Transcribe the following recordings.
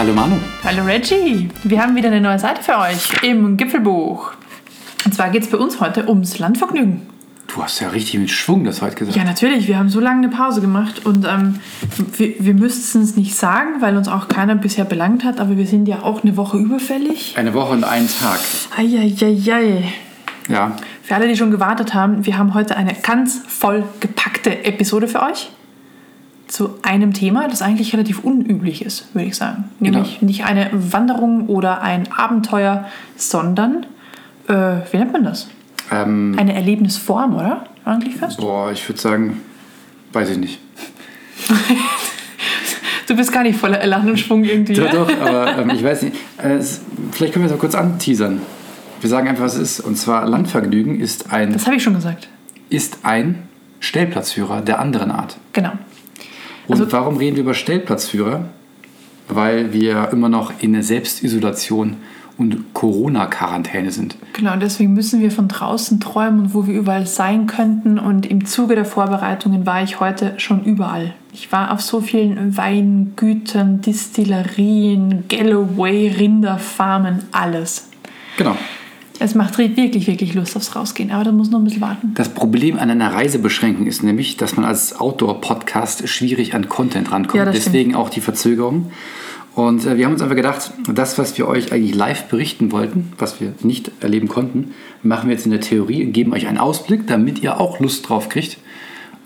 Hallo Manu. Hallo Reggie. Wir haben wieder eine neue Seite für euch im Gipfelbuch. Und zwar geht es bei uns heute ums Landvergnügen. Du hast ja richtig mit Schwung das heute gesagt. Ja, natürlich. Wir haben so lange eine Pause gemacht und ähm, wir, wir müssten es nicht sagen, weil uns auch keiner bisher belangt hat, aber wir sind ja auch eine Woche überfällig. Eine Woche und einen Tag. Eieiei. Ja. Für alle, die schon gewartet haben, wir haben heute eine ganz voll gepackte Episode für euch zu einem Thema, das eigentlich relativ unüblich ist, würde ich sagen. Nämlich Genau. nicht eine Wanderung oder ein Abenteuer, sondern, äh, wie nennt man das? Ähm, Eine Erlebnisform, oder? Eigentlich fast? boah, ich würde sagen, weiß ich nicht. Du bist gar nicht voller Elan und Schwung irgendwie. Ja, ja? doch, aber ähm, ich weiß nicht. Äh, es, vielleicht können wir es mal kurz anteasern. Wir sagen einfach, was es ist. Und zwar Landvergnügen ist ein, Das habe ich schon gesagt. ist ein Stellplatzführer der anderen Art. Genau. Und Also- warum reden wir über Stellplatzführer? Weil wir immer noch in der Selbstisolation und Corona-Quarantäne sind. Genau, und deswegen müssen wir von draußen träumen, wo wir überall sein könnten. Und im Zuge der Vorbereitungen war ich heute schon überall. Ich war auf so vielen Weingütern, Distillerien, Galloway, Rinderfarmen, alles. Genau. Es macht wirklich, wirklich Lust aufs Rausgehen, aber da muss noch ein bisschen warten. Das Problem an einer Reisebeschränkung ist nämlich, dass man als Outdoor-Podcast schwierig an Content rankommt. Ja, das stimmt. Deswegen auch die Verzögerung. Und äh, wir haben uns einfach gedacht, das, was wir euch eigentlich live berichten wollten, was wir nicht erleben konnten, machen wir jetzt in der Theorie und geben euch einen Ausblick, damit ihr auch Lust drauf kriegt.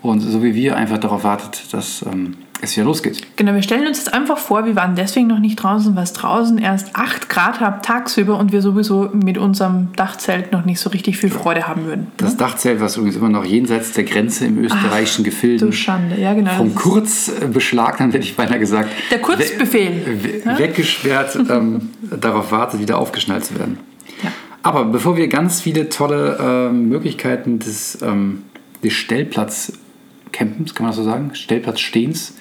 Und so wie wir einfach darauf wartet, dass ähm, es wieder losgeht. Genau, wir stellen uns jetzt einfach vor, wir waren deswegen noch nicht draußen, weil es draußen erst 8 Grad hat tagsüber und wir sowieso mit unserem Dachzelt noch nicht so richtig viel Freude haben würden. Das Dachzelt, was übrigens immer noch jenseits der Grenze im österreichischen Gefilden Du Schande, ja genau. vom Kurz äh, beschlagnahmt, hätte ich beinahe gesagt. Der Kurzbefehl. we- weggesperrt, ähm, darauf wartet, wieder aufgeschnallt zu werden. Ja. Aber bevor wir ganz viele tolle ähm, Möglichkeiten des, ähm, des Stellplatzcampens, kann man das so sagen, Stellplatzstehens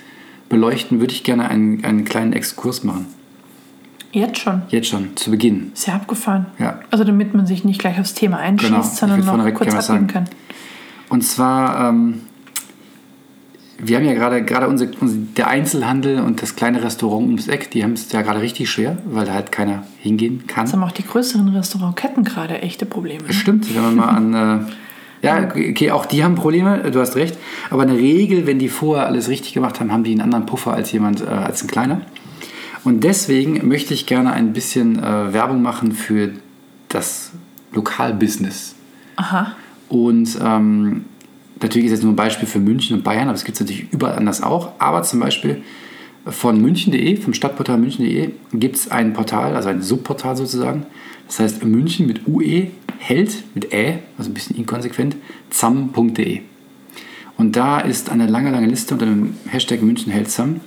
beleuchten, würde ich gerne einen, einen kleinen Exkurs machen. Jetzt schon. Jetzt schon, zu Beginn. Sehr abgefahren. Ja. Also damit man sich nicht gleich aufs Thema einschießt, Genau, sondern noch kurz sagen. kann. Und zwar, ähm, wir haben ja gerade, gerade unsere, der Einzelhandel und das kleine Restaurant ums Eck, die haben es ja gerade richtig schwer, weil da halt keiner hingehen kann. Jetzt haben auch die größeren Restaurantketten gerade echte Probleme. Stimmt, wenn man mal an. Äh, ja, okay, auch die haben Probleme, du hast recht. Aber in der Regel, wenn die vorher alles richtig gemacht haben, haben die einen anderen Puffer als jemand, äh, als ein kleiner. Und deswegen möchte ich gerne ein bisschen äh, Werbung machen für das Lokalbusiness. Aha. Und ähm, natürlich ist jetzt nur ein Beispiel für München und Bayern, aber es gibt es natürlich überall anders auch. Aber zum Beispiel von münchen.de, vom Stadtportal münchen.de, gibt es ein Portal, also ein Subportal sozusagen. Das heißt München mit UE, Held mit Ä, also ein bisschen inkonsequent, zam.de. Und da ist eine lange, lange Liste unter dem Hashtag München hält Zamm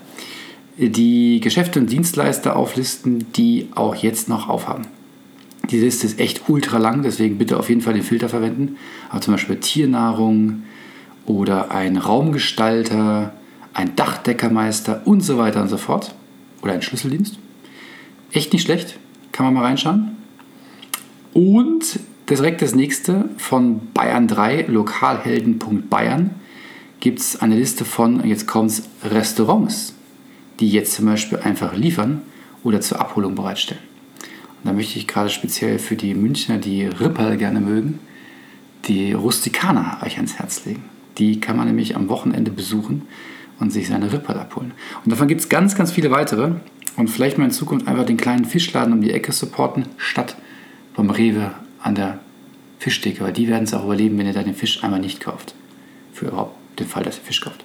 die Geschäfte und Dienstleister auflisten, die auch jetzt noch aufhaben. Die Liste ist echt ultra lang, deswegen bitte auf jeden Fall den Filter verwenden. Aber zum Beispiel Tiernahrung oder ein Raumgestalter, ein Dachdeckermeister und so weiter und so fort. Oder ein Schlüsseldienst. Echt nicht schlecht, kann man mal reinschauen. Und direkt das nächste von Bayern 3, lokalhelden.bayern, gibt es eine Liste von, jetzt kommt's, Restaurants, die jetzt zum Beispiel einfach liefern oder zur Abholung bereitstellen. Und da möchte ich gerade speziell für die Münchner, die Ripperl gerne mögen, die Rustikaner euch ans Herz legen. Die kann man nämlich am Wochenende besuchen und sich seine Ripperl abholen. Und davon gibt es ganz, ganz viele weitere. Und vielleicht mal in Zukunft einfach den kleinen Fischladen um die Ecke supporten, statt vom Rewe an der Fischtheke. Weil die werden es auch überleben, wenn ihr da den Fisch einmal nicht kauft. Für überhaupt den Fall, dass ihr Fisch kauft.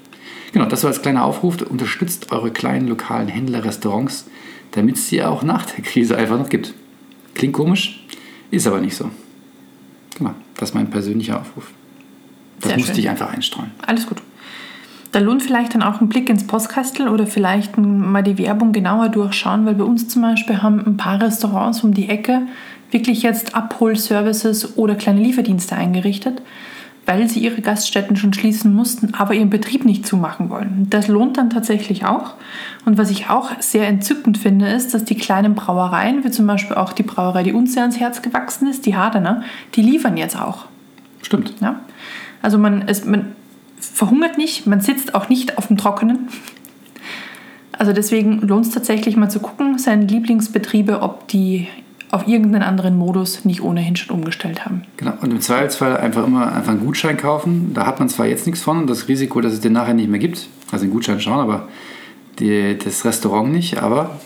Genau, das war als kleiner Aufruf. Unterstützt eure kleinen lokalen Händler, Restaurants, damit es sie auch nach der Krise einfach noch gibt. Klingt komisch, ist aber nicht so. Genau, das ist mein persönlicher Aufruf. Das Sehr musste schön. ich einfach einstreuen. Alles gut. Da lohnt vielleicht dann auch ein Blick ins Postkastel oder vielleicht mal die Werbung genauer durchschauen, weil bei uns zum Beispiel haben ein paar Restaurants um die Ecke wirklich jetzt Abholservices oder kleine Lieferdienste eingerichtet, weil sie ihre Gaststätten schon schließen mussten, aber ihren Betrieb nicht zumachen wollen. Das lohnt dann tatsächlich auch. Und was ich auch sehr entzückend finde, ist, dass die kleinen Brauereien, wie zum Beispiel auch die Brauerei, die uns sehr ans Herz gewachsen ist, die Hardener, die liefern jetzt auch. Stimmt. Ja? Also man, es, man verhungert nicht, man sitzt auch nicht auf dem Trockenen. Also deswegen lohnt es tatsächlich mal zu gucken, seine Lieblingsbetriebe, ob die auf irgendeinen anderen Modus nicht ohnehin schon umgestellt haben. Genau. Und im Zweifelsfall einfach immer einfach einen Gutschein kaufen. Da hat man zwar jetzt nichts von und das Risiko, dass es den nachher nicht mehr gibt. Also den Gutschein schon, aber die, das Restaurant nicht. Aber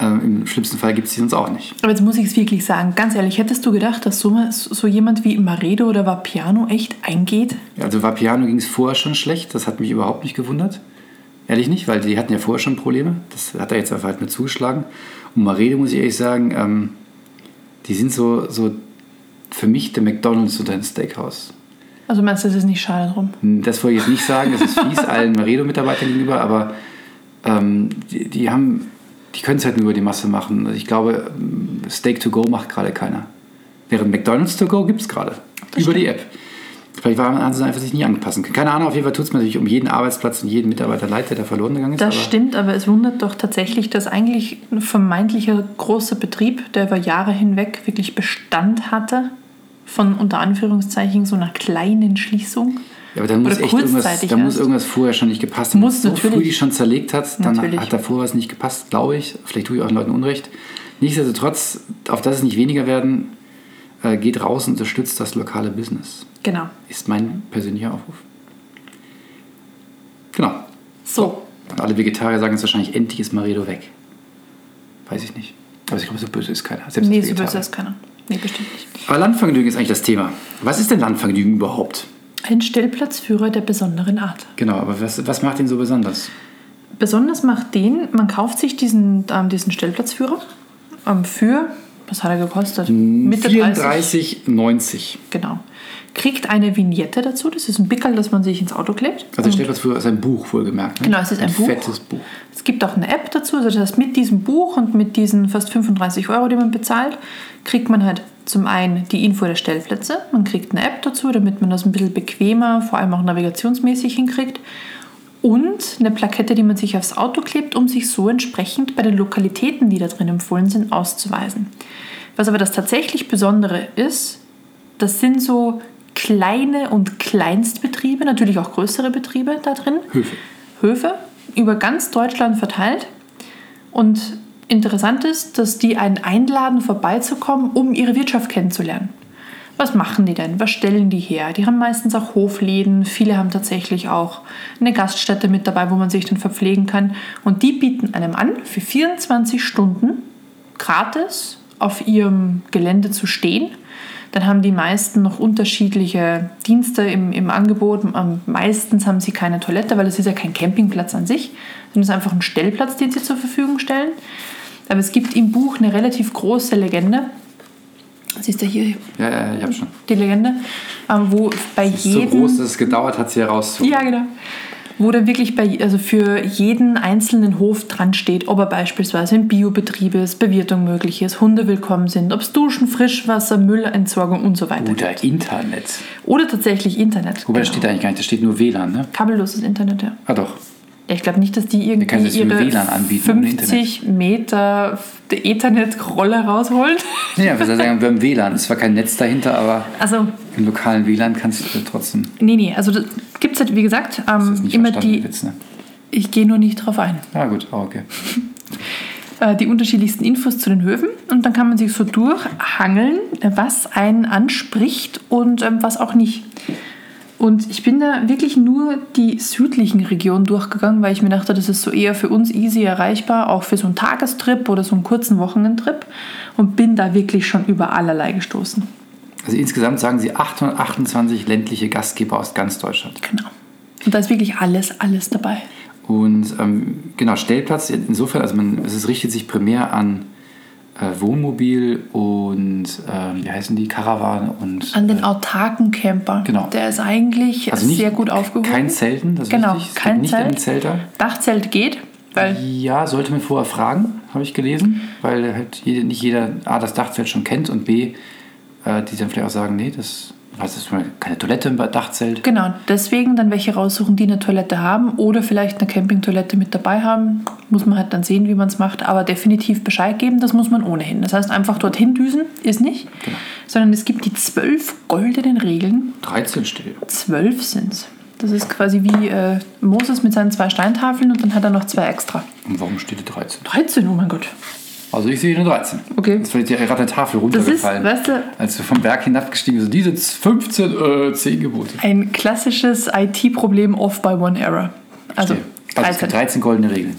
ähm, im schlimmsten Fall gibt es die uns auch nicht. Aber jetzt muss ich es wirklich sagen, ganz ehrlich, hättest du gedacht, dass so, so jemand wie Maredo oder Vapiano echt eingeht? Ja, also Vapiano ging es vorher schon schlecht. Das hat mich überhaupt nicht gewundert. Ehrlich nicht, weil die hatten ja vorher schon Probleme. Das hat er jetzt einfach halt mit zugeschlagen. Und Maredo muss ich ehrlich sagen, ähm, die sind so, so für mich der McDonalds oder ein Steakhouse. Also meinst du, das ist nicht schade drum? Das wollte ich jetzt nicht sagen, das ist fies allen Maredo-Mitarbeitern gegenüber, aber ähm, die, die, haben, die können es halt nur über die Masse machen. Also ich glaube, Steak to go macht gerade keiner. Während McDonalds to go gibt es gerade. Über stimmt. die App. Vielleicht haben sie einfach sich nie können. Keine Ahnung, auf jeden Fall tut es mir natürlich um jeden Arbeitsplatz und jeden Mitarbeiter leid, der da verloren gegangen ist. Das aber stimmt, aber es wundert doch tatsächlich, dass eigentlich ein vermeintlicher großer Betrieb, der über Jahre hinweg wirklich Bestand hatte, von unter Anführungszeichen so einer kleinen Schließung. Ja, aber dann muss echt irgendwas, dann muss irgendwas vorher schon nicht gepasst haben. Muss Wenn es so früh natürlich. die schon zerlegt hat, dann Natürlich. hat davor was nicht gepasst, glaube ich. Vielleicht tue ich auch den Leuten Unrecht. Nichtsdestotrotz, auf das es nicht weniger werden, äh, geht raus und unterstützt das lokale Business. Genau. Ist mein persönlicher Aufruf. Genau. So, Und alle Vegetarier sagen jetzt wahrscheinlich, endlich ist Maredo weg. Weiß ich nicht. Aber ich glaube, so böse ist keiner. Selbst nee, so böse ist keiner. Nee, bestimmt nicht. Aber Landvergnügen ist eigentlich das Thema. Was ist denn Landvergnügen überhaupt? Ein Stellplatzführer der besonderen Art. Genau, aber was, was macht ihn so besonders? Besonders macht den, man kauft sich diesen, ähm, diesen Stellplatzführer ähm, für, was hat er gekostet? Mitte 30. 34,90. Genau. Kriegt eine Vignette dazu, das ist ein Pickel, das man sich ins Auto klebt. Also Und Stellplatzführer ist ein Buch, wohlgemerkt. Ne? Genau, es ist ein Buch. fettes Buch. Es gibt auch eine App dazu, also das heißt, mit diesem Buch und mit diesen fast 35 Euro, die man bezahlt, kriegt man halt zum einen die Info der Stellplätze, man kriegt eine App dazu, damit man das ein bisschen bequemer, vor allem auch navigationsmäßig hinkriegt und eine Plakette, die man sich aufs Auto klebt, um sich so entsprechend bei den Lokalitäten, die da drin empfohlen sind, auszuweisen. Was aber das tatsächlich Besondere ist, das sind so kleine und Kleinstbetriebe, natürlich auch größere Betriebe da drin. Höfe. Höfe über ganz Deutschland verteilt. Und interessant ist, dass die einen einladen, vorbeizukommen, um ihre Wirtschaft kennenzulernen. Was machen die denn? Was stellen die her? Die haben meistens auch Hofläden. Viele haben tatsächlich auch eine Gaststätte mit dabei, wo man sich dann verpflegen kann. Und die bieten einem an, für 24 Stunden gratis auf ihrem Gelände zu stehen. Dann haben die meisten noch unterschiedliche Dienste im, im Angebot. Meistens haben sie keine Toilette, weil es ist ja kein Campingplatz an sich, sondern es ist einfach ein Stellplatz, den sie zur Verfügung stellen. Aber es gibt im Buch eine relativ große Legende. Siehst du hier Ja, ja, ich habe schon. die Legende, ähm, wo bei So jedem groß, dass es gedauert hat, sie herauszuholen. ja, genau. Wo dann wirklich bei, also für jeden einzelnen Hof dran steht, ob er beispielsweise ein Biobetrieb ist, Bewirtung möglich ist, Hunde willkommen sind, ob es Duschen, Frischwasser, Müllentsorgung und so weiter gibt. Oder Internet. Oder tatsächlich Internet. Wobei, das genau. steht eigentlich gar nicht, da steht nur WLAN, ne? Kabelloses Internet, ja. Ah, doch. Ja, Ich glaube nicht, dass die irgendwie ihre WLAN anbieten, ohne 50 Meter Ethernet-Rolle rausholen. Ja, wir sagen, wir haben WLAN. Es war kein Netz dahinter, aber Also, im lokalen WLAN kannst du trotzdem. nee, nee, also gibt es halt, wie gesagt, ähm, immer die. Witz, ne? Ich gehe nur nicht drauf ein. Ja, gut, oh, okay. äh, die unterschiedlichsten Infos zu den Höfen und dann kann man sich so durchhangeln, was einen anspricht und ähm, was auch nicht. Und ich bin da wirklich nur die südlichen Regionen durchgegangen, weil ich mir dachte, das ist so eher für uns easy erreichbar, auch für so einen Tagestrip oder so einen kurzen Wochenendtrip und bin da wirklich schon über allerlei gestoßen. Also insgesamt sagen sie 828 ländliche Gastgeber aus ganz Deutschland. Genau. Und da ist wirklich alles, alles dabei. Und ähm, genau, Stellplatz, insofern, also man, es richtet sich primär an äh, Wohnmobil und ähm, wie heißen die, Karawan und An den äh, autarken Camper. Genau. Der ist eigentlich also nicht, sehr gut aufgehoben. Kein Zelten, das ist Genau, wichtig. Es kein nicht Zelt. an den Zelter. Dachzelt geht, weil Ja, sollte man vorher fragen, habe ich gelesen, weil halt nicht jeder A, das Dachzelt schon kennt und B, äh, die dann vielleicht auch sagen, nee, das, was ist mal keine Toilette im Dachzelt. Genau, deswegen dann welche raussuchen, die eine Toilette haben oder vielleicht eine Campingtoilette mit dabei haben. Muss man halt dann sehen, wie man es macht, aber definitiv Bescheid geben, das muss man ohnehin. Das heißt, einfach dorthin düsen ist nicht, Genau. sondern es gibt die zwölf goldenen Regeln. 13 steht. Zwölf sind es. Das ist quasi wie äh, Moses mit seinen zwei Steintafeln und dann hat er noch zwei extra. Und warum steht da 13? 13, oh mein Gott. Also ich sehe eine 13. Okay. Das war jetzt ja gerade eine Tafel Das ist, runtergefallen. weißt du, als wir vom Berg hinabgestiegen sind. Diese 15, äh, 10 Gebote. ein klassisches IT-Problem off by one error. Also Okay. Also es 13. gibt 13 goldene Regeln.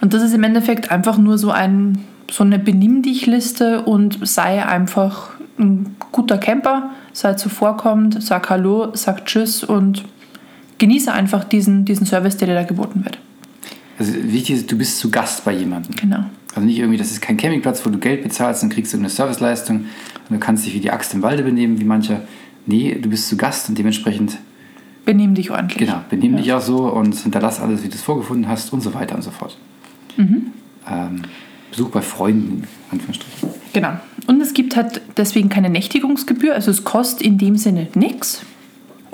Und das ist im Endeffekt einfach nur so, ein, so eine Benimm dich Liste und sei einfach ein guter Camper, sei zuvorkommend, sag Hallo, sag Tschüss und genieße einfach diesen, diesen Service, der dir da geboten wird. Also wichtig ist, du bist zu Gast bei jemandem. Genau. Also nicht irgendwie, das ist kein Campingplatz, wo du Geld bezahlst und kriegst irgendeine Serviceleistung und du kannst dich wie die Axt im Walde benehmen, wie mancher. Nee, du bist zu Gast und dementsprechend, Benimm dich ordentlich. genau, benimm dich auch so und hinterlass alles, wie du es vorgefunden hast und so weiter und so fort. Mhm. Ähm, Besuch bei Freunden, in Anführungsstrichen. Genau. Und es gibt halt deswegen keine Nächtigungsgebühr, also es kostet in dem Sinne nichts.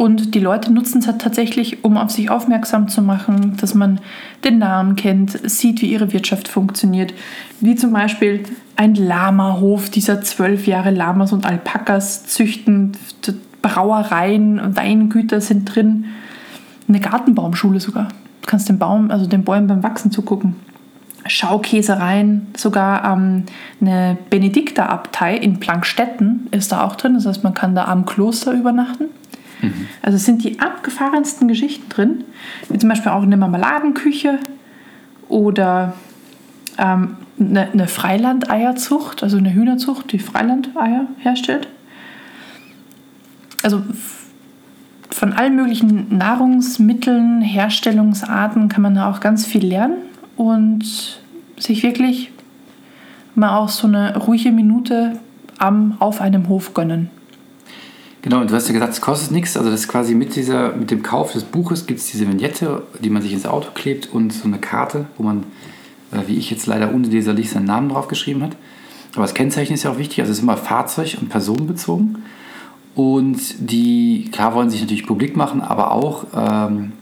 Und die Leute nutzen es halt tatsächlich, um auf sich aufmerksam zu machen, dass man den Namen kennt, sieht, wie ihre Wirtschaft funktioniert. Wie zum Beispiel ein Lama-Hof, dieser zwölf Jahre Lamas und Alpakas züchten, Brauereien, Weingüter sind drin. Eine Gartenbaumschule sogar. Du kannst den Baum, also den Bäumen beim Wachsen zugucken. Schaukäsereien, sogar ähm, eine Benedikterabtei in Plankstetten ist da auch drin. Das heißt, man kann da am Kloster übernachten. Also es sind die abgefahrensten Geschichten drin, wie zum Beispiel auch eine Marmeladenküche oder ähm, eine, eine Freilandeierzucht, also eine Hühnerzucht, die Freilandeier herstellt. Also von allen möglichen Nahrungsmitteln, Herstellungsarten kann man da auch ganz viel lernen und sich wirklich mal auch so eine ruhige Minute am, auf einem Hof gönnen. Genau, und du hast ja gesagt, es kostet nichts. Also das ist quasi mit, dieser, mit dem Kauf des Buches gibt es diese Vignette, die man sich ins Auto klebt und so eine Karte, wo man, äh, wie ich jetzt leider unleserlich, seinen Namen drauf geschrieben hat. Aber das Kennzeichen ist ja auch wichtig, also es ist immer Fahrzeug- und personenbezogen. Und die, klar wollen sich natürlich publik machen, aber auch, ähm,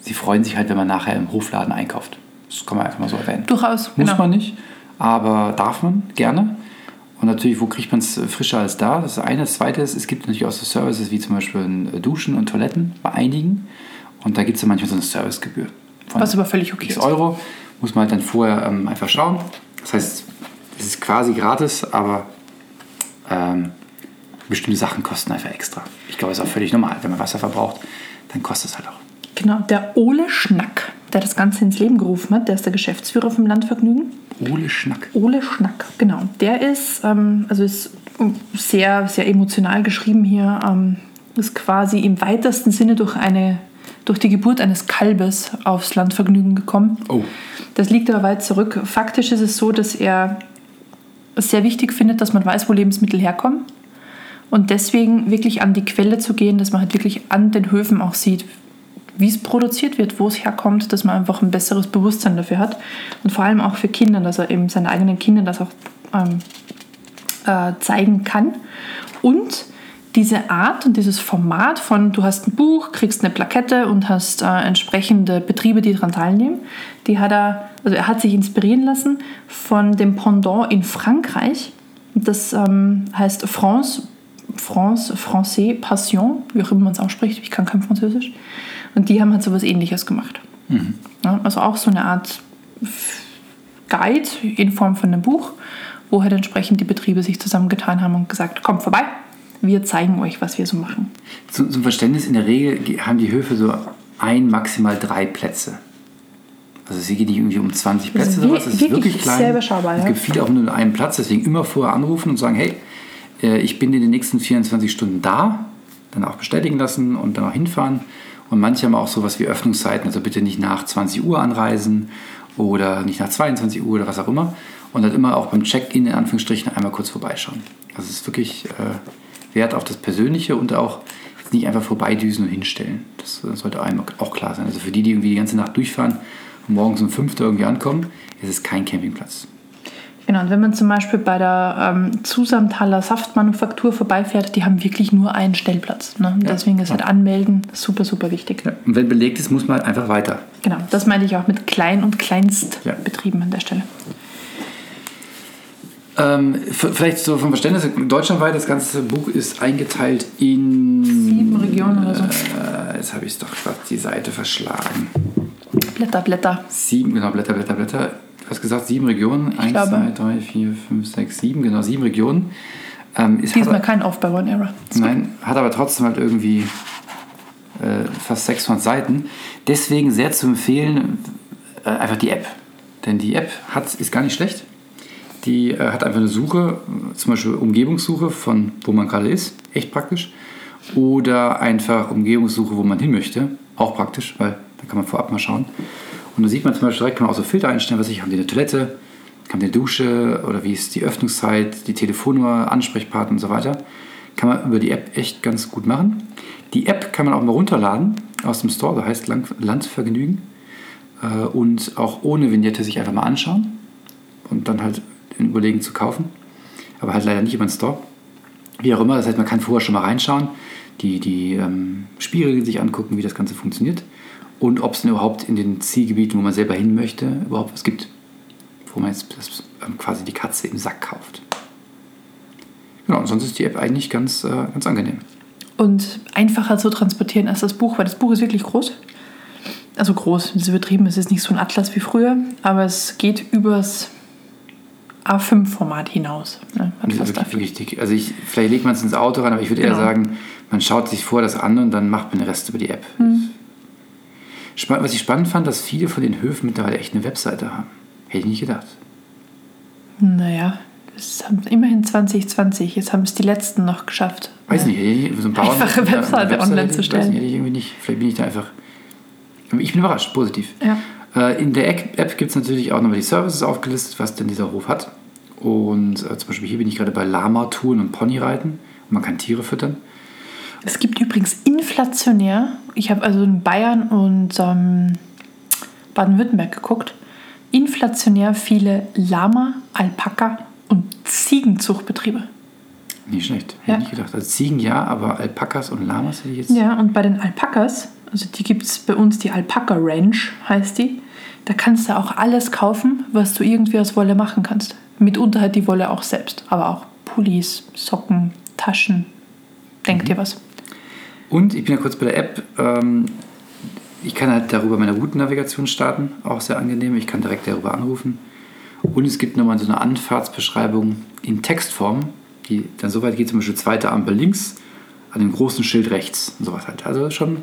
sie freuen sich halt, wenn man nachher im Hofladen einkauft. Das kann man einfach mal so erwähnen. Durchaus. Muss genau. man nicht, aber darf man gerne. Und natürlich, wo kriegt man es frischer als da? Das ist eine. Das zweite ist, es gibt natürlich auch so Services wie zum Beispiel ein Duschen und Toiletten bei einigen. Und da gibt es ja manchmal so eine Servicegebühr. Was aber völlig okay ist. Euro. Muss man halt dann vorher ähm, einfach schauen. Das heißt, es ist quasi gratis, aber ähm, bestimmte Sachen kosten einfach extra. Ich glaube, das ist auch völlig normal. Wenn man Wasser verbraucht, dann kostet es halt auch. Genau, der Ole Schnack, der das Ganze ins Leben gerufen hat, der ist der Geschäftsführer vom Landvergnügen. Ole Schnack. Ole Schnack, genau. Der ist, ähm, also ist sehr, sehr emotional geschrieben hier, ähm, ist quasi im weitesten Sinne durch, eine, durch die Geburt eines Kalbes aufs Landvergnügen gekommen. Oh. Das liegt aber weit zurück. Faktisch ist es so, dass er es sehr wichtig findet, dass man weiß, wo Lebensmittel herkommen. Und deswegen wirklich an die Quelle zu gehen, dass man halt wirklich an den Höfen auch sieht, wie es produziert wird, wo es herkommt, dass man einfach ein besseres Bewusstsein dafür hat. Und vor allem auch für Kinder, dass er eben seinen eigenen Kindern das auch ähm, äh, zeigen kann. Und diese Art und dieses Format von, du hast ein Buch, kriegst eine Plakette und hast äh, entsprechende Betriebe, die daran teilnehmen, die hat er, also er hat sich inspirieren lassen von dem Pendant in Frankreich. Das ähm, heißt France, France, Français, Passion, wie auch immer man es ausspricht, ich kann kein Französisch. Und die haben halt sowas ähnliches gemacht. Ja, also auch so eine Art Guide in Form von einem Buch, wo halt entsprechend die Betriebe sich zusammengetan haben und gesagt, kommt vorbei, wir zeigen euch, was wir so machen. Zum, zum Verständnis, in der Regel ge- haben die Höfe so ein, maximal drei Plätze. Also es geht nicht irgendwie um 20 Das ist Plätze, sowas. wir- Es ist wirklich wirklich klein. sehr überschaubar, Es ja. gibt viele auch nur einen Platz, deswegen immer vorher anrufen und sagen, hey, äh, ich bin in den nächsten 24 Stunden da, dann auch bestätigen lassen und dann auch hinfahren. Und manche haben auch sowas wie Öffnungszeiten, also bitte nicht nach 20 Uhr anreisen oder nicht nach 22 Uhr oder was auch immer. Und dann immer auch beim Check-in in Anführungsstrichen einmal kurz vorbeischauen. Also es ist wirklich äh, Wert auf das Persönliche und auch nicht einfach vorbeidüsen und hinstellen. Das äh, sollte einem auch klar sein. Also für die, die irgendwie die ganze Nacht durchfahren und morgens um 5 Uhr irgendwie ankommen, ist es kein Campingplatz. Genau, und wenn man zum Beispiel bei der ähm, Zusamtaler Saftmanufaktur vorbeifährt, die haben wirklich nur einen Stellplatz. Ne? Ja. Deswegen ist halt Anmelden super, super wichtig. Ja. Und wenn belegt ist, muss man einfach weiter. Genau, das meinte ich auch mit Klein- und Ja. Kleinstbetrieben an der Stelle. Ähm, vielleicht so vom Verständnis, deutschlandweit, das ganze Buch ist eingeteilt in Sieben Regionen oder so. äh, jetzt habe ich doch gerade die Seite verschlagen. Blätter, Blätter. Sieben, genau, Blätter, Blätter, Blätter. Du hast gesagt, sieben Regionen. Eins, glaube. zwei, drei, vier, fünf, sechs, sieben, genau, sieben Regionen. Ähm, Diesmal hat, kein Aufbau-Error. nein, hat aber trotzdem halt irgendwie äh, fast 600 Seiten. Deswegen sehr zu empfehlen, äh, einfach die App. Denn die App hat, ist gar nicht schlecht. Die äh, hat einfach eine Suche, zum Beispiel Umgebungssuche von wo man gerade ist, echt praktisch. Oder einfach Umgebungssuche, wo man hin möchte, auch praktisch, weil da kann man vorab mal schauen. Und da sieht man zum Beispiel direkt, kann man auch so Filter einstellen, was ich, haben die eine Toilette, haben die eine Dusche oder wie ist die Öffnungszeit, die Telefonnummer, Ansprechpartner und so weiter. Kann man über die App echt ganz gut machen. Die App kann man auch mal runterladen aus dem Store, da heißt Landvergnügen. Äh, Und auch ohne Vignette sich einfach mal anschauen und dann halt überlegen zu kaufen. Aber halt leider nicht über den Store. Wie auch immer, das heißt, man kann vorher schon mal reinschauen, die, die ähm, Spielregeln sich angucken, wie das Ganze funktioniert und ob es denn überhaupt in den Zielgebieten, wo man selber hin möchte, überhaupt was gibt, wo man jetzt das, ähm, quasi die Katze im Sack kauft. Genau, und sonst ist die App eigentlich ganz, äh, ganz angenehm. Und einfacher zu transportieren als das Buch, weil das Buch ist wirklich groß. Also groß, das ist übertrieben, es ist nicht so ein Atlas wie früher, aber es geht übers A5-Format hinaus. Ne? Das ist wirklich, A5. wirklich. Also ich, vielleicht legt man es ins Auto rein, aber ich würde eher Genau. sagen, man schaut sich vor das an und dann macht man den Rest über die App. Mhm. Was ich spannend fand, dass viele von den Höfen mittlerweile echt eine Webseite haben. Hätte ich nicht gedacht. Naja, das haben immerhin 2020, jetzt haben es die letzten noch geschafft. Weiß nicht, hätte ich so ein Bauern, Einfache eine Webseite online zu Weiß stellen. nicht, hätte ich irgendwie nicht. Vielleicht bin ich da einfach. Ich bin überrascht, positiv. Ja. Äh, In der App- App gibt es natürlich auch nochmal die Services aufgelistet, was denn dieser Hof hat. Und äh, zum Beispiel hier bin ich gerade bei Lama-Touren und Ponyreiten. Und man kann Tiere füttern. Es gibt übrigens inflationär, ich habe also in Bayern und ähm, Baden-Württemberg geguckt, inflationär viele Lama, Alpaka und Ziegenzuchtbetriebe. Nicht schlecht, hätte Ja. ich nicht gedacht. Also Ziegen ja, aber Alpakas und Lamas hätte ich jetzt. Ja, und bei den Alpakas, also die gibt es bei uns, die Alpaka Ranch heißt die, da kannst du auch alles kaufen, was du irgendwie aus Wolle machen kannst. Mitunter halt die Wolle auch selbst, aber auch Pullis, Socken, Taschen. Denk dir was. Und ich bin ja kurz bei der App. Ähm, ich kann halt darüber meine Routennavigation starten, auch sehr angenehm. Ich kann direkt darüber anrufen. Und es gibt nochmal so eine Anfahrtsbeschreibung in Textform, die dann so weit geht, zum Beispiel zweite Ampel links, an dem großen Schild rechts und sowas halt. Also schon,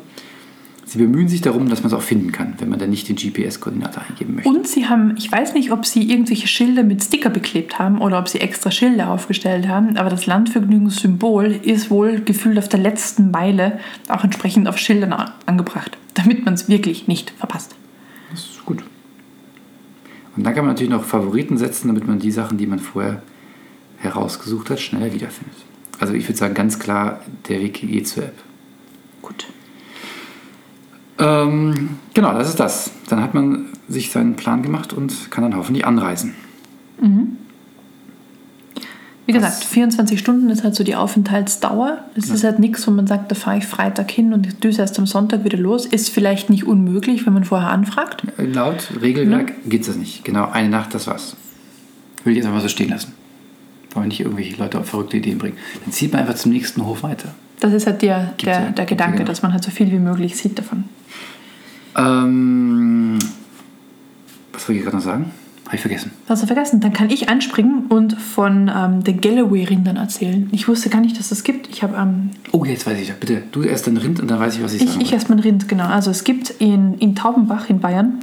sie bemühen sich darum, dass man es auch finden kann, wenn man dann nicht den GPS-Koordinator eingeben möchte. Und sie haben, ich weiß nicht, ob sie irgendwelche Schilder mit Sticker beklebt haben oder ob sie extra Schilder aufgestellt haben, aber das Landvergnügungssymbol ist wohl gefühlt auf der letzten Meile auch entsprechend auf Schildern angebracht, damit man es wirklich nicht verpasst. Das ist gut. Und dann kann man natürlich noch Favoriten setzen, damit man die Sachen, die man vorher herausgesucht hat, schneller wiederfindet. Also ich würde sagen, ganz klar, der Weg geht zur App. Gut. Ähm, genau, das ist das. Dann hat man sich seinen Plan gemacht und kann dann hoffentlich anreisen. Wie Was- gesagt, 24 Stunden ist halt so die Aufenthaltsdauer. Es ist halt nichts, wo man sagt, da fahre ich Freitag hin und düse erst am Sonntag wieder los. Ist vielleicht nicht unmöglich, wenn man vorher anfragt. Äh, Laut Regelwerk geht das nicht. Genau, eine Nacht, das war's. Will ich jetzt einfach so stehen lassen. Wollen wir nicht irgendwelche Leute auf verrückte Ideen bringen. Dann zieht man einfach zum nächsten Hof weiter. Das ist halt der, Gibt's ja- der, der ja Gedanke, genau. dass man halt so viel wie möglich sieht davon. Ähm, was wollte ich gerade noch sagen? Habe ich vergessen. Hast du vergessen? Dann kann ich einspringen und von ähm, den Galloway-Rindern erzählen. Ich wusste gar nicht, dass es das gibt. Ich habe ähm, Oh, jetzt weiß ich. Bitte, du erst den Rind und dann weiß ich, was ich, Ich, sagen ich wollte. erstmal Rind, genau. Also es gibt in, in Taubenbach in Bayern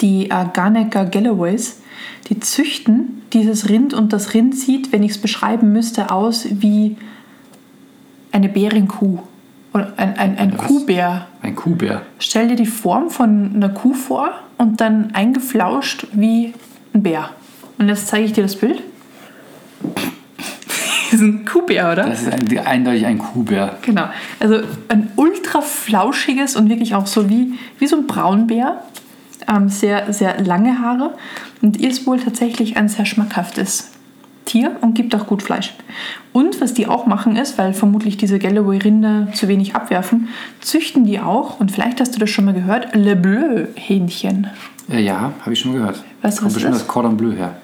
die äh, Garnecker Galloways, die züchten dieses Rind und das Rind sieht, wenn ich es beschreiben müsste, aus wie eine Bärenkuh ein, ein, ein Was? Kuhbär. Ein Kuhbär. Stell dir die Form von einer Kuh vor und dann eingeflauscht wie ein Bär. Und jetzt zeige ich dir das Bild. Das ist ein Kuhbär, oder? Das ist ein, eindeutig ein Kuhbär. Genau. Also ein ultra flauschiges und wirklich auch so wie, wie so ein Braunbär. Ähm, sehr, sehr lange Haare und ist wohl tatsächlich ein sehr schmackhaftes Tier und gibt auch gut Fleisch. Und was die auch machen ist, weil vermutlich diese Galloway-Rinder zu wenig abwerfen, züchten die auch, und vielleicht hast du das schon mal gehört, Le Bleu-Hähnchen. Äh, ja, habe ich schon mal gehört. Weißt du, Kommt was bestimmt das das Cordon Bleu her.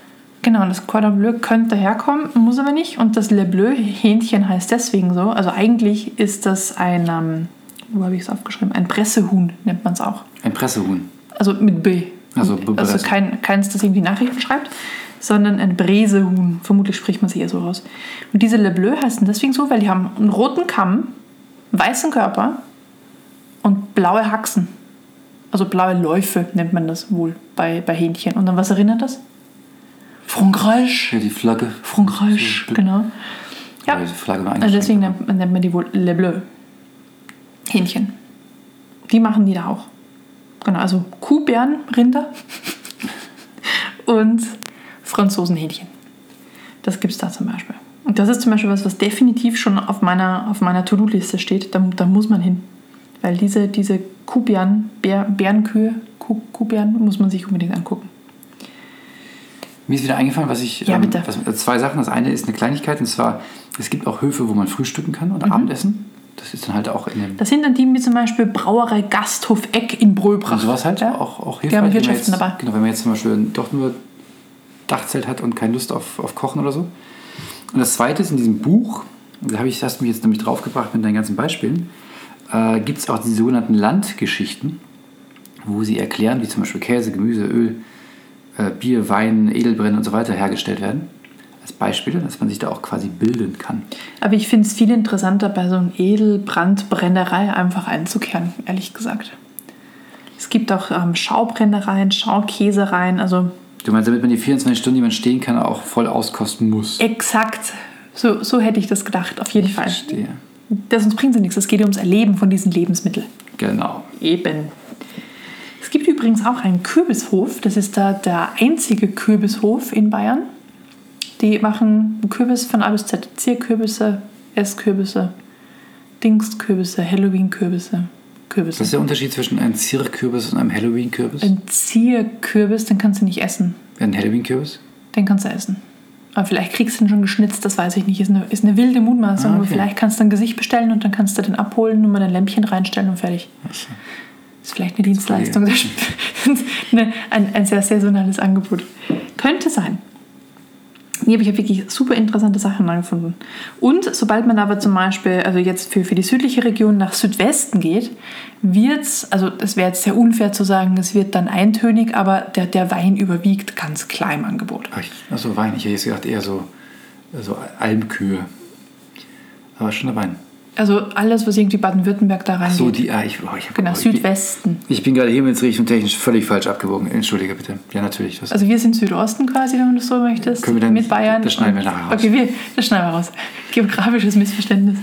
Genau, das Cordon Bleu könnte herkommen, muss aber nicht. Und das Le Bleu Hähnchen heißt deswegen so. Also eigentlich ist das ein ähm, wo habe ich es aufgeschrieben? Ein Pressehuhn nennt man es auch. Ein Pressehuhn. Also mit B. Also, also kein, keins, das irgendwie Nachrichten schreibt, sondern ein Bräsehuhn. Vermutlich spricht man es eher so aus. Und diese Le Bleu heißen deswegen so, weil die haben einen roten Kamm, weißen Körper und blaue Haxen. Also blaue Läufe nennt man das wohl bei, bei Hähnchen. Und an was erinnert das? Frankreich. Ja, die Flagge. Frankreich, So, genau. Ja, die Flagge nur also deswegen nennt, nennt man die wohl Le Bleu. Hähnchen. Die machen die da auch. Genau, also Kuhbären, Rinder und Franzosenhähnchen. Das gibt es da zum Beispiel. Und das ist zum Beispiel was, was definitiv schon auf meiner, auf meiner To-Do-Liste steht. Da, da muss man hin. Weil diese, diese Kuhbären, Bär, Bärenkühe, Kuhbären, muss man sich unbedingt angucken. Mir ist wieder eingefallen, was ich. Ja, ähm, bitte. Was, äh, zwei Sachen. Das eine ist eine Kleinigkeit, und zwar, es gibt auch Höfe, wo man frühstücken kann Mhm. oder Abendessen. Das ist dann halt auch in dem. Das sind dann die wie zum Beispiel Brauerei Gasthof Eck in Bröbrach. Und sowas halt Ja? auch, auch hilfreich. Die haben Wirtschaften dabei. Genau, wenn man jetzt zum Beispiel doch nur Dachzelt hat und keine Lust auf, auf Kochen oder so. Und das zweite ist in diesem Buch, da habe ich, hast du mich jetzt nämlich draufgebracht mit deinen ganzen Beispielen, äh, gibt es auch die sogenannten Landgeschichten, wo sie erklären, wie zum Beispiel Käse, Gemüse, Öl, äh, Bier, Wein, Edelbrenne und so weiter hergestellt werden. Als Beispiele, dass man sich da auch quasi bilden kann. Aber ich finde es viel interessanter, bei so einer Edelbrandbrennerei einfach einzukehren, ehrlich gesagt. Es gibt auch ähm, Schaubrennereien, Schaukäsereien, also Du meinst, damit man die 24 Stunden, die man stehen kann, auch voll auskosten muss. exakt. So, so hätte ich das gedacht, auf jeden Fall. Verstehe. Das sonst bringt sie nichts. Es geht ums Erleben von diesen Lebensmitteln. Genau. Eben. Es gibt übrigens auch einen Kürbishof. Das ist da der einzige Kürbishof in Bayern. Die machen Kürbis von A bis Z. Zierkürbisse, Esskürbisse, Dingskürbisse, Halloween-Kürbisse, Kürbisse. Was ist der Unterschied zwischen einem Zirkkürbis und einem Halloween-Kürbis? Ein Zierkürbis, den kannst du nicht essen. Ein Halloween-Kürbis? Den kannst du essen. Aber vielleicht kriegst du ihn schon geschnitzt, das weiß ich nicht. Ist eine, ist eine wilde Mutmaßung. Ah, Aber okay. vielleicht kannst du ein Gesicht bestellen und dann kannst du den abholen, nur mal ein Lämpchen reinstellen und fertig. Ist vielleicht eine Dienstleistung. eine, ein, ein sehr saisonales Angebot. Könnte sein. Nee, aber ich habe wirklich super interessante Sachen angefunden. Und sobald man aber zum Beispiel, also jetzt für, für die südliche Region nach Südwesten geht, wird es, also es wäre jetzt sehr unfair zu sagen, es wird dann eintönig, aber der, der Wein überwiegt ganz klar im Angebot. Achso, Wein. Ich hätte jetzt gedacht, eher so, so Almkühe. Aber schon der Wein. Also alles, was irgendwie Baden-Württemberg da reingeht. So, die. Ah, ich, oh, ich, hab- genau, oh, ich bin- Südwesten. Ich bin gerade himmelsrichtung technisch völlig falsch abgewogen. Entschuldige bitte. Ja, natürlich. Das, Also wir sind Südosten quasi, wenn du das so möchtest. Können wir dann- mit Bayern. das schneiden wir nachher raus. Okay, wir, das schneiden wir raus. Geografisches Missverständnis.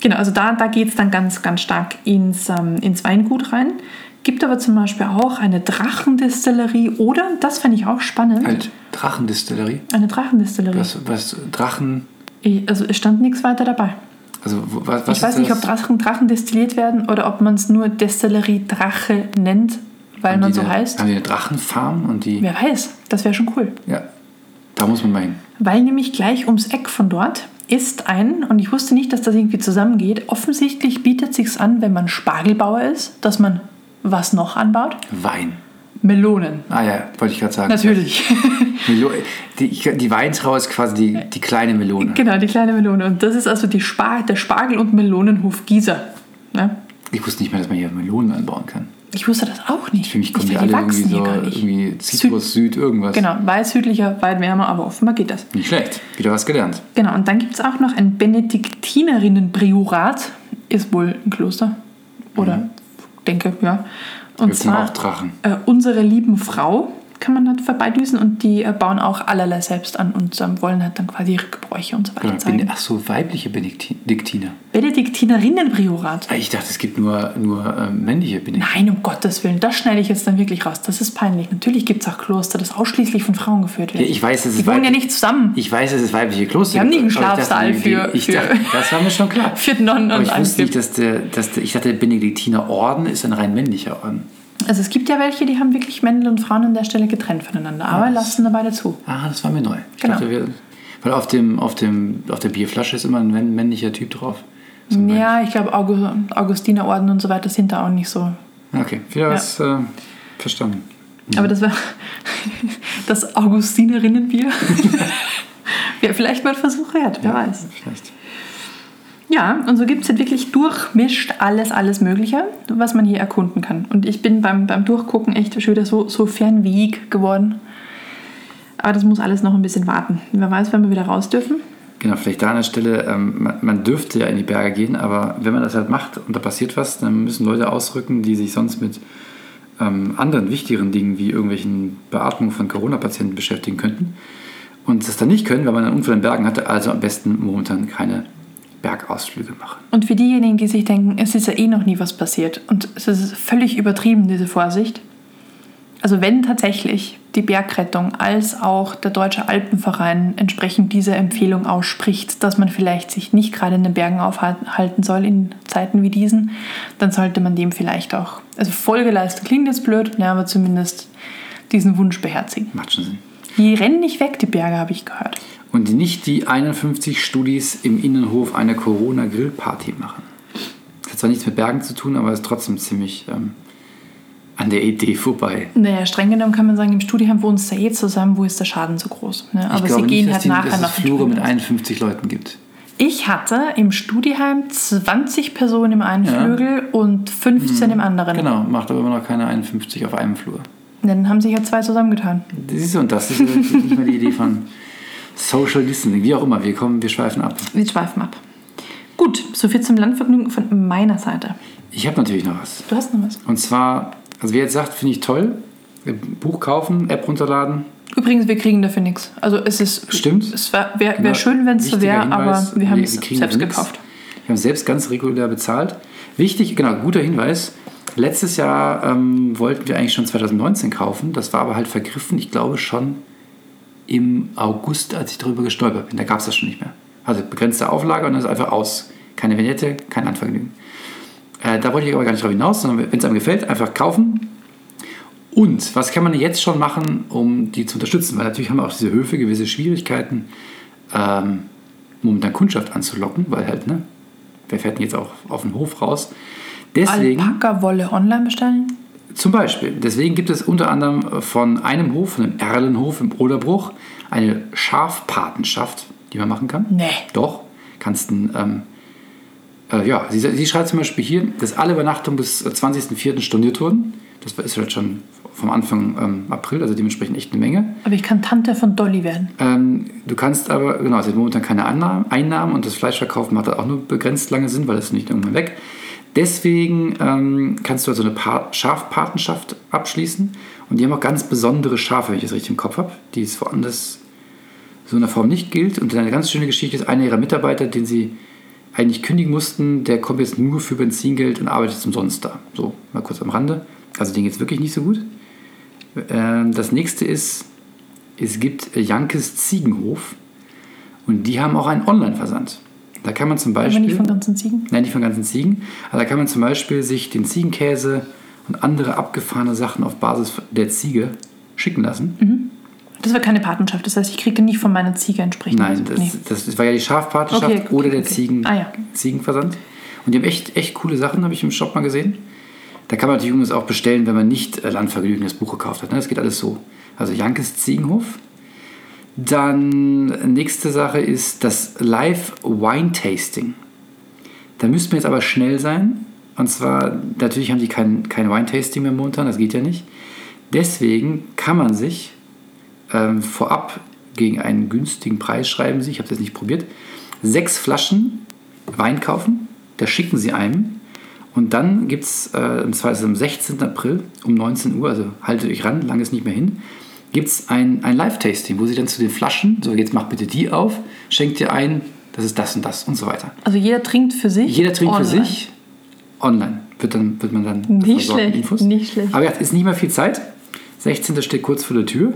Genau, also da, da geht es dann ganz, ganz stark ins, ähm, ins Weingut rein. Gibt aber zum Beispiel auch eine Drachendistillerie oder, das fand ich auch spannend, halt, Drachendistillerie. eine Drachendistillerie. Was, was, Drachen. Also es stand nichts weiter dabei. Also, was, was ich weiß nicht, das? ob Drachen, Drachen destilliert werden oder ob man es nur Destillerie Drache nennt, weil Haben man so eine, heißt. Haben die eine Drachenfarm und die. Wer weiß, das wäre schon cool. Ja, da muss man mal hin. Weil nämlich gleich ums Eck von dort ist ein, und ich wusste nicht, dass das irgendwie zusammengeht, offensichtlich bietet sich's an, wenn man Spargelbauer ist, dass man was noch anbaut? Wein. Melonen. Ah ja, wollte ich gerade sagen. Natürlich. Melo die, die Weintraube ist quasi die, die kleine Melone. genau, die kleine Melone. Und das ist also die Spar der Spargel- und Melonenhof Gießer. Ne? Ich wusste nicht mehr, dass man hier Melonen anbauen kann. Ich wusste das auch nicht. Für mich kommen Ich die alle irgendwie so irgendwie Zitrus, Süd, irgendwas. Genau, weit südlicher, weit wärmer, aber offenbar geht das. Nicht schlecht. Wieder was gelernt. Genau, und dann gibt es auch noch ein Benediktinerinnenpriorat. Ist wohl ein Kloster. Oder denke, ja. Und zwar auch Drachen? äh, unsere lieben Frau kann man da vorbeidüsen und die äh, bauen auch allerlei selbst an und ähm, wollen halt dann quasi ihre Gebräuche und so weiter zeigen. Bene- Ach so, weibliche Benediktiner. Benediktinerinnenpriorat. Ah, Ich dachte, es gibt nur, nur ähm, männliche Benediktiner. Nein, um Gottes Willen, das schneide ich jetzt dann wirklich raus. Das ist peinlich. Natürlich gibt es auch Kloster, das ausschließlich von Frauen geführt wird. Ja, ich weiß, es die wohnen ja nicht zusammen. Ich weiß, es ist weibliche Kloster. Wir haben nicht einen aber Schlafsaal für- Ich für- dachte, das war mir schon klar. Für Nonnen Aber und ich wusste nicht, dass der, dass der, ich dachte, der Benediktiner Orden ist ein rein männlicher Orden. Also es gibt ja welche, die haben wirklich Männer und Frauen an der Stelle getrennt voneinander, aber lassen dabei dazu. Ah, das war mir neu. Ich Genau. dachte, wir, weil auf, dem, auf, dem, auf der Bierflasche ist immer ein männ- männlicher Typ drauf. So Ja, ich glaube August, Augustinerorden und so weiter sind da auch nicht so. Okay, wieder was äh, verstanden. Aber das war das Augustinerinnenbier. Wäre vielleicht mal ein Versuch wert, wer weiß. Vielleicht. Ja, und so gibt es halt wirklich durchmischt alles, alles Mögliche, was man hier erkunden kann. Und ich bin beim, beim Durchgucken echt schon wieder so, so fernweg geworden. Aber das muss alles noch ein bisschen warten. Wer weiß, wann wir wieder raus dürfen. Genau, vielleicht da an der Stelle, ähm, man, man, dürfte ja in die Berge gehen, aber wenn man das halt macht und da passiert was, dann müssen Leute ausrücken, die sich sonst mit ähm, anderen wichtigeren Dingen wie irgendwelchen Beatmungen von Corona-Patienten beschäftigen könnten und das dann nicht können, weil man einen Unfall in Bergen hatte, also am besten momentan keine Bergausflüge machen. Und für diejenigen, die sich denken, es ist ja eh noch nie was passiert und es ist völlig übertrieben, diese Vorsicht. Also wenn tatsächlich die Bergrettung als auch der Deutsche Alpenverein entsprechend diese Empfehlung ausspricht, dass man vielleicht sich nicht gerade in den Bergen aufhalten soll in Zeiten wie diesen, dann sollte man dem vielleicht auch, also Folgeleistung klingt jetzt blöd, ne, aber zumindest diesen Wunsch beherzigen. Macht schon Sinn. Die rennen nicht weg, die Berge, habe ich gehört. Und nicht die 51 Studis im Innenhof eine Corona-Grillparty machen. Das hat zwar nichts mit Bergen zu tun, aber ist trotzdem ziemlich ähm, an der Idee vorbei. Naja, streng genommen kann man sagen, im Studium wohnen sie eh zusammen, wo ist der Schaden so groß? Ne? Aber sie gehen nicht, halt die, nachher dass nach es Flure mit 51 Leuten gibt. Ich hatte im Studieheim 20 Personen im einen Ja. Flügel und 15 im anderen. Genau, macht aber immer noch keine 51 auf einem Flur. Dann haben sich ja zwei zusammengetan. Siehst du, und das ist nicht mehr die Idee von Social Distancing. Wie auch immer, wir kommen, wir schweifen ab. Wir schweifen ab. Gut, soviel zum Landvergnügen von meiner Seite. Ich habe natürlich noch was. Du hast noch was. Und zwar, also wer jetzt sagt, finde ich toll, Buch kaufen, App runterladen. Übrigens, wir kriegen dafür nichts. Also es ist. Stimmt. Es wäre wär, wär schön, wenn es so wäre, aber wir haben es selbst gekauft. Wir haben selbst ganz regulär bezahlt. Wichtig, genau, guter Hinweis. Letztes Jahr ähm, wollten wir eigentlich schon 2019 kaufen. Das war aber halt vergriffen, ich glaube schon im August, als ich darüber gestolpert bin. Da gab es das schon nicht mehr. Also begrenzte Auflage und das ist einfach aus. Keine Vignette, kein Anvergnügen. Äh, da wollte ich aber gar nicht drauf hinaus, sondern wenn es einem gefällt, einfach kaufen. Und was kann man jetzt schon machen, um die zu unterstützen? Weil natürlich haben auch diese Höfe gewisse Schwierigkeiten, ähm, momentan Kundschaft anzulocken, weil halt, ne, wer fährt denn jetzt auch auf den Hof raus? Deswegen, Alpaka-Wolle online bestellen? Zum Beispiel, deswegen gibt es unter anderem von einem Hof, von dem Erlenhof im Oderbruch, eine Schafpatenschaft, die man machen kann. Nee. Doch, kannst ein, ähm, äh, ja, sie, sie schreibt zum Beispiel hier, dass alle Übernachtungen bis äh, 20.04. storniert wurden. Das ist halt schon vom Anfang ähm, April, also dementsprechend echt eine Menge. Aber ich kann Tante von Dolly werden. Ähm, du kannst aber, genau, es hat momentan keine Annahmen, Einnahmen und das Fleischverkaufen macht auch nur begrenzt lange Sinn, weil das ist nicht irgendwann weg. Deswegen ähm, kannst du also eine pa Schafpatenschaft abschließen und die haben auch ganz besondere Schafe, wenn ich das richtig im Kopf habe, die es woanders so in der Form nicht gilt. Und eine ganz schöne Geschichte ist, einer ihrer Mitarbeiter, den sie eigentlich kündigen mussten, der kommt jetzt nur für Benzingeld und arbeitet umsonst da. So, mal kurz am Rande. Also denen geht es wirklich nicht so gut. Ähm, das nächste ist, es gibt Jankes Ziegenhof und die haben auch einen Online-Versand. Da kann man zum Aber Beispiel... nicht von ganzen Ziegen. Nein, nicht von ganzen Ziegen. Aber da kann man zum Beispiel sich den Ziegenkäse und andere abgefahrene Sachen auf Basis der Ziege schicken lassen. Das war keine Patenschaft. Das heißt, ich kriege nicht von meiner Ziege entsprechend. Nein, das, Nee. das, das war ja die Schafpatenschaft Okay, okay, oder der okay. Ziegen, Ah, ja. Ziegenversand. Und die haben echt, echt coole Sachen, habe ich im Shop mal gesehen. Da kann man natürlich übrigens auch bestellen, wenn man nicht äh, Landvergnügen das Buch gekauft hat. ne? Das geht alles so. Also Jankes Ziegenhof. Dann nächste Sache ist das Live Wine Tasting. Da müssten wir jetzt aber schnell sein. Und zwar, natürlich haben die kein, kein Wine Tasting mehr momentan, das geht ja nicht. Deswegen kann man sich ähm, vorab gegen einen günstigen Preis, schreiben ich habe das nicht probiert, sechs Flaschen Wein kaufen. Das schicken sie einem. Und dann gibt es, äh, und zwar ist es am 16. April um 19 Uhr, also haltet euch ran, lange ist nicht mehr hin, gibt es ein, ein Live-Tasting, wo sie dann zu den Flaschen, so jetzt macht bitte die auf, schenkt ihr ein, das ist das und das und so weiter. Also jeder trinkt für sich. Jeder trinkt online. für sich, online wird, dann, wird man dann Nicht schlecht, nicht schlecht. Aber ja, es ist nicht mehr viel Zeit. 16. steht kurz vor der Tür.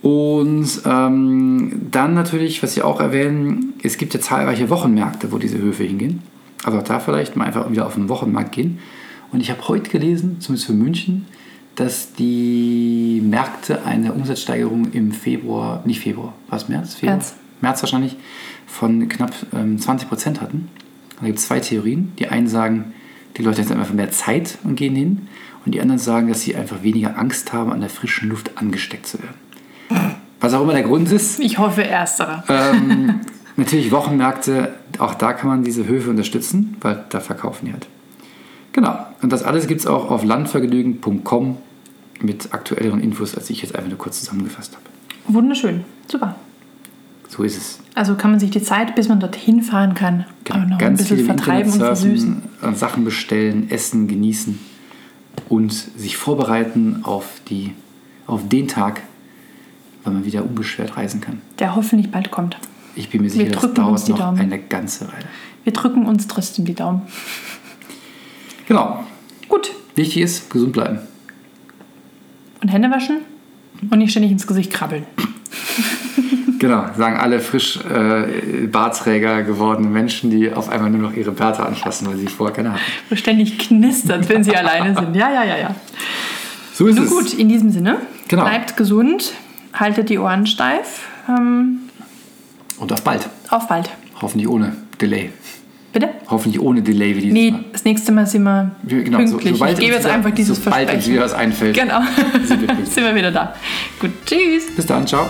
Und ähm, dann natürlich, was Sie auch erwähnen, es gibt ja zahlreiche Wochenmärkte, wo diese Höfe hingehen. Also auch da vielleicht mal einfach wieder auf den Wochenmarkt gehen. Und ich habe heute gelesen, zumindest für München, dass die Märkte eine Umsatzsteigerung im Februar, nicht Februar, war es März? Februar? März. März wahrscheinlich, von knapp ähm, 20 Prozent hatten. Da gibt es zwei Theorien. Die einen sagen, die Leute haben einfach mehr Zeit und gehen hin. Und die anderen sagen, dass sie einfach weniger Angst haben, an der frischen Luft angesteckt zu werden. Was auch immer der Grund ist. Ich hoffe, ersterer. Ähm, Natürlich Wochenmärkte, auch da kann man diese Höfe unterstützen, weil da verkaufen die halt. Genau. Und das alles gibt es auch auf landvergnügen.com mit aktuelleren Infos, als ich jetzt einfach nur kurz zusammengefasst habe. Wunderschön. Super. So ist es. Also kann man sich die Zeit, bis man dorthin fahren kann, Genau. auch noch Ganz ein bisschen vertreiben und versüßen. äh, Sachen bestellen, essen, genießen und sich vorbereiten auf, die, auf den Tag, weil man wieder unbeschwert reisen kann. Der hoffentlich bald kommt. Ich bin mir sicher, das dauert noch Daumen. eine ganze Weile. Wir drücken uns trotzdem die Daumen. Genau. Gut. Wichtig ist, gesund bleiben. Und Hände waschen und nicht ständig ins Gesicht krabbeln. Genau, sagen alle frisch äh, Barträger gewordene Menschen, die auf einmal nur noch ihre Bärte anfassen, weil sie vorher keine hatten. Wo ständig knistert, wenn sie alleine sind. Ja, ja, ja, ja. So ist Nun es. gut, in diesem Sinne. Genau. Bleibt gesund, haltet die Ohren steif. Ähm, Und auf bald. auf bald. Hoffentlich ohne Delay. Bitte? Hoffentlich ohne Delay wie dieses Nee, Mal. das nächste Mal sind wir Wir- Genau, so, pünktlich. sobald ich gebe uns jetzt wieder- einfach dieses sobald uns Versprechen. wieder was einfällt. Genau. sind wir sind wir wieder da. Gut, tschüss. Bis dann, ciao.